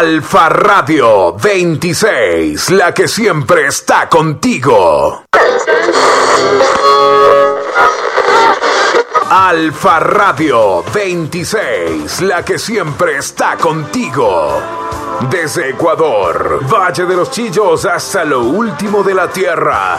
Alfa Radio 26, la que siempre está contigo. Alfa Radio 26, la que siempre está contigo. Desde Ecuador, Valle de los Chillos hasta lo último de la Tierra.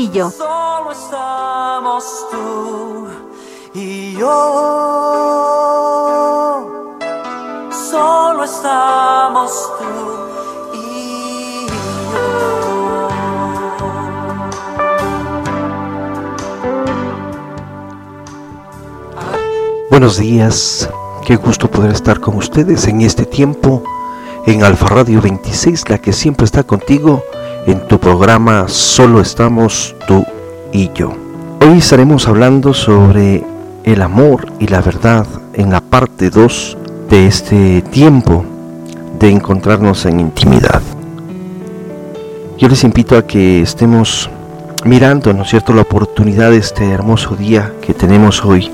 y yo. Solo estamos tú y yo. Solo estamos tú y Buenos días, qué gusto poder estar con ustedes en este tiempo en Alfa Radio 26, la que siempre está contigo en tu programa Solo estamos tú y yo. Hoy estaremos hablando sobre el amor y la verdad en la parte 2 de este tiempo de encontrarnos en intimidad. Yo les invito a que estemos mirando, ¿no es cierto?, la oportunidad de este hermoso día que tenemos hoy,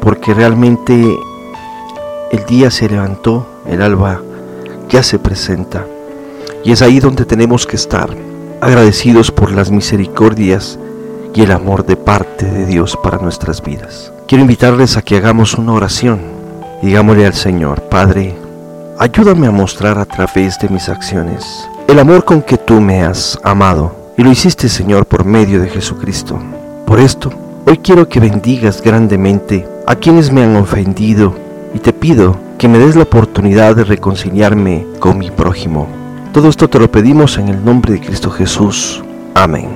porque realmente el día se levantó, el alba ya se presenta y es ahí donde tenemos que estar, agradecidos por las misericordias y el amor de parte de Dios para nuestras vidas. Quiero invitarles a que hagamos una oración. Digámosle al Señor, Padre, ayúdame a mostrar a través de mis acciones el amor con que tú me has amado. Y lo hiciste, Señor, por medio de Jesucristo. Por esto, hoy quiero que bendigas grandemente a quienes me han ofendido y te pido que me des la oportunidad de reconciliarme con mi prójimo. Todo esto te lo pedimos en el nombre de Cristo Jesús. Amén.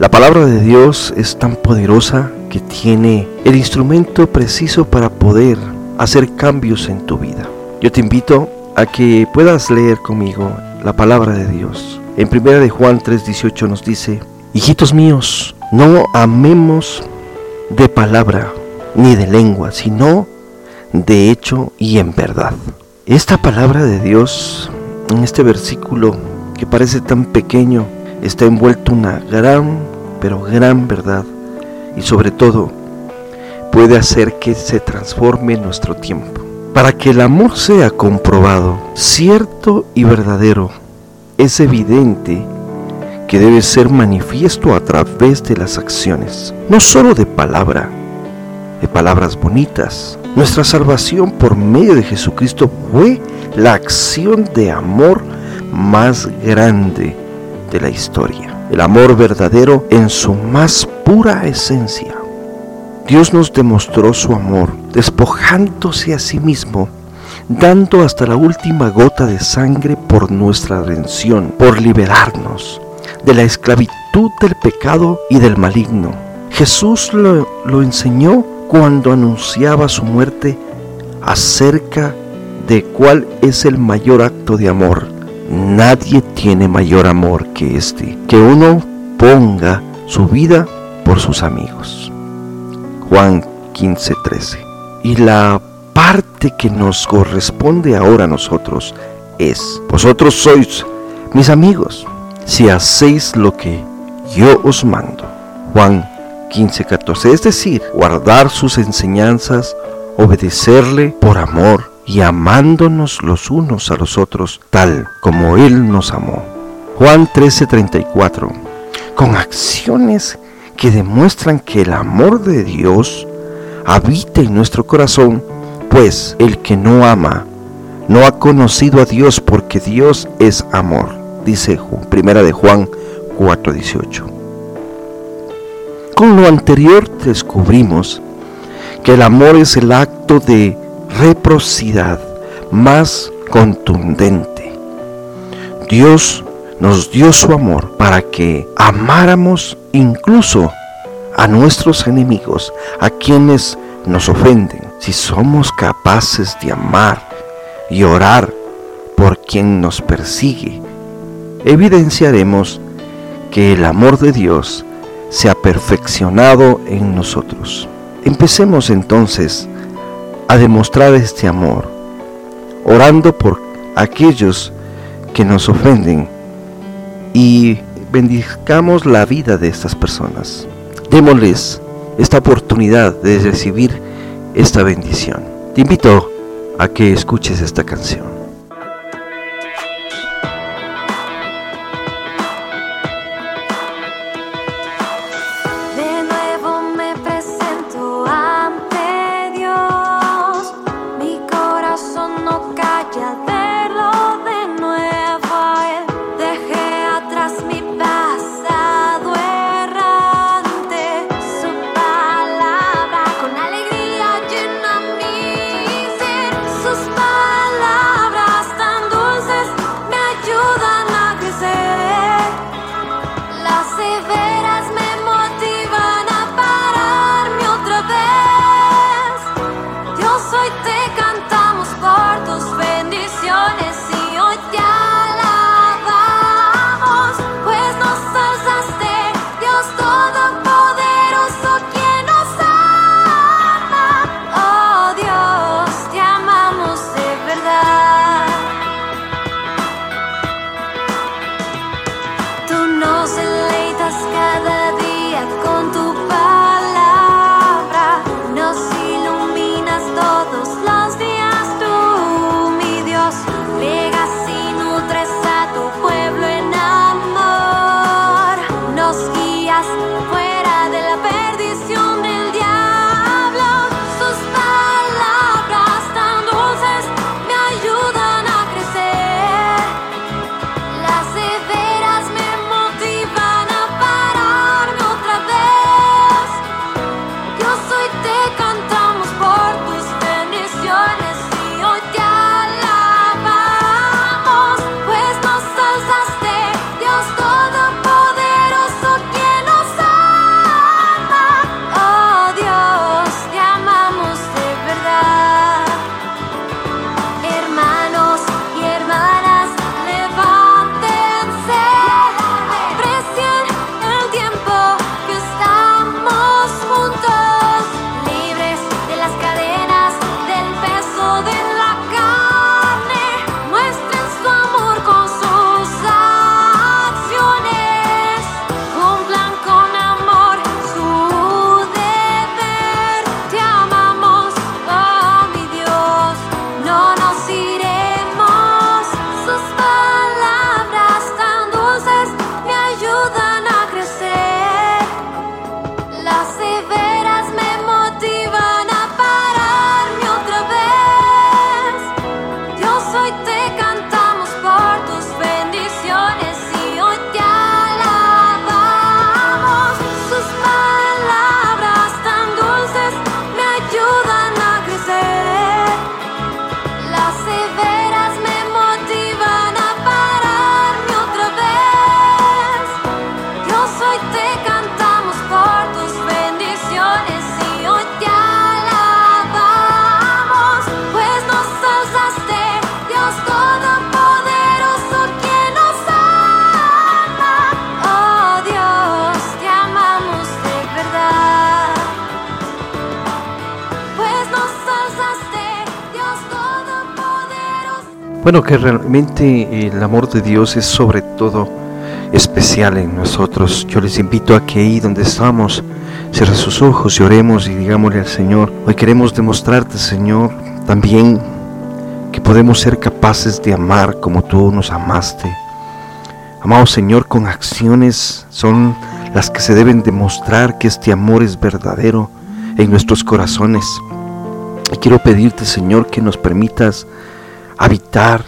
La palabra de Dios es tan poderosa que tiene el instrumento preciso para poder hacer cambios en tu vida. Yo te invito a que puedas leer conmigo la palabra de Dios. En 1 de Juan 3:18 nos dice, "Hijitos míos, no amemos de palabra ni de lengua, sino de hecho y en verdad." Esta palabra de Dios en este versículo que parece tan pequeño está envuelto una gran, pero gran verdad y sobre todo puede hacer que se transforme nuestro tiempo. Para que el amor sea comprobado, cierto y verdadero, es evidente que debe ser manifiesto a través de las acciones, no solo de palabra, de palabras bonitas. Nuestra salvación por medio de Jesucristo fue la acción de amor más grande de la historia. El amor verdadero en su más pura esencia. Dios nos demostró su amor despojándose a sí mismo, dando hasta la última gota de sangre por nuestra redención, por liberarnos de la esclavitud del pecado y del maligno. Jesús lo, enseñó cuando anunciaba su muerte acerca de cuál es el mayor acto de amor. Nadie tiene mayor amor que este, que uno ponga su vida por sus amigos. Juan 15:13. Y la parte que nos corresponde ahora a nosotros es, vosotros sois mis amigos, si hacéis lo que yo os mando. Juan 15:14, es decir, guardar sus enseñanzas, obedecerle por amor y amándonos los unos a los otros tal como Él nos amó. Juan 13:34, con acciones que demuestran que el amor de Dios habita en nuestro corazón, pues el que no ama no ha conocido a Dios porque Dios es amor, dice Primera de Juan 4:18. Con lo anterior descubrimos que el amor es el acto de reciprocidad más contundente. Dios nos dio su amor para que amáramos incluso a nuestros enemigos, a quienes nos ofenden. Si somos capaces de amar y orar por quien nos persigue, evidenciaremos que el amor de Dios se ha perfeccionado en nosotros. Empecemos entonces a demostrar este amor, orando por aquellos que nos ofenden y bendizcamos la vida de estas personas. Démosles esta oportunidad de recibir esta bendición. Te invito a que escuches esta canción. Bueno, que realmente el amor de Dios es sobre todo especial en nosotros. Yo les invito a que ahí donde estamos, cierre sus ojos y oremos y digámosle al Señor, hoy queremos demostrarte, Señor, también que podemos ser capaces de amar como tú nos amaste. Amado Señor, con acciones son las que se deben demostrar que este amor es verdadero en nuestros corazones. Y quiero pedirte, Señor, que nos permitas habitar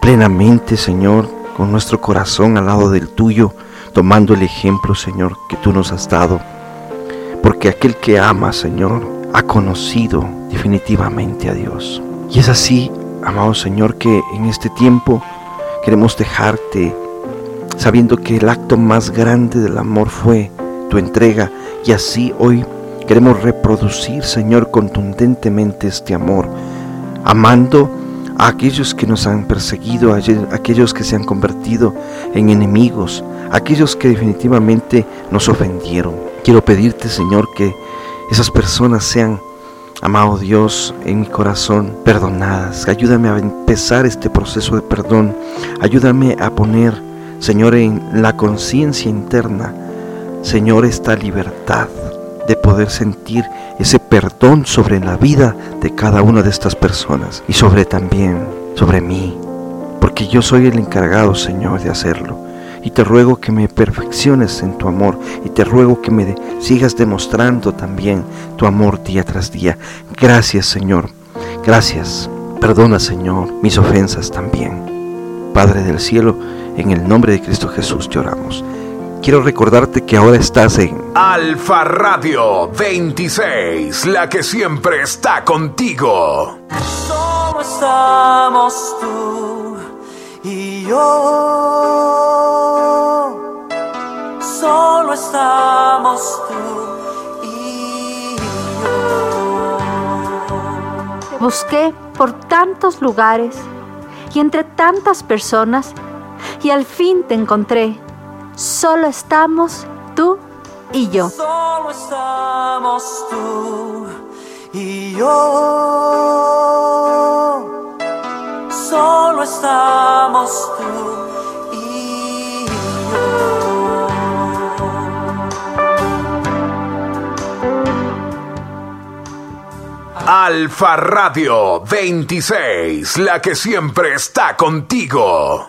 plenamente, Señor, con nuestro corazón al lado del tuyo, tomando el ejemplo, Señor, que tú nos has dado. Porque aquel que ama, Señor, ha conocido definitivamente a Dios. Y es así, amado Señor, que en este tiempo Queremos dejarte sabiendo que el acto más grande del amor fue tu entrega y así hoy queremos reproducir, Señor, contundentemente este amor, amando a aquellos que nos han perseguido, a aquellos que se han convertido en enemigos, a aquellos que definitivamente nos ofendieron. Quiero pedirte, Señor, que esas personas sean, amado Dios, en mi corazón, perdonadas. Ayúdame a empezar este proceso de perdón. Ayúdame a poner, Señor, en la conciencia interna, Señor, esta libertad de poder sentir ese perdón sobre la vida de cada una de estas personas y sobre también sobre mí, porque yo soy el encargado, Señor, de hacerlo. Y te ruego que me perfecciones en tu amor y te ruego que me sigas demostrando también tu amor día tras día. Gracias, Señor. Gracias. Perdona, Señor, mis ofensas también. Padre del cielo, en el nombre de Cristo Jesús lloramos quiero recordarte que ahora estás en Alfa Radio 26, la que siempre está contigo. Solo estamos tú y yo. Solo estamos tú y yo. busqué por tantos lugares y entre tantas personas y al fin te encontré Solo estamos tú y yo. Solo estamos tú y yo. Solo estamos tú y yo. Alfa Radio 26, la que siempre está contigo.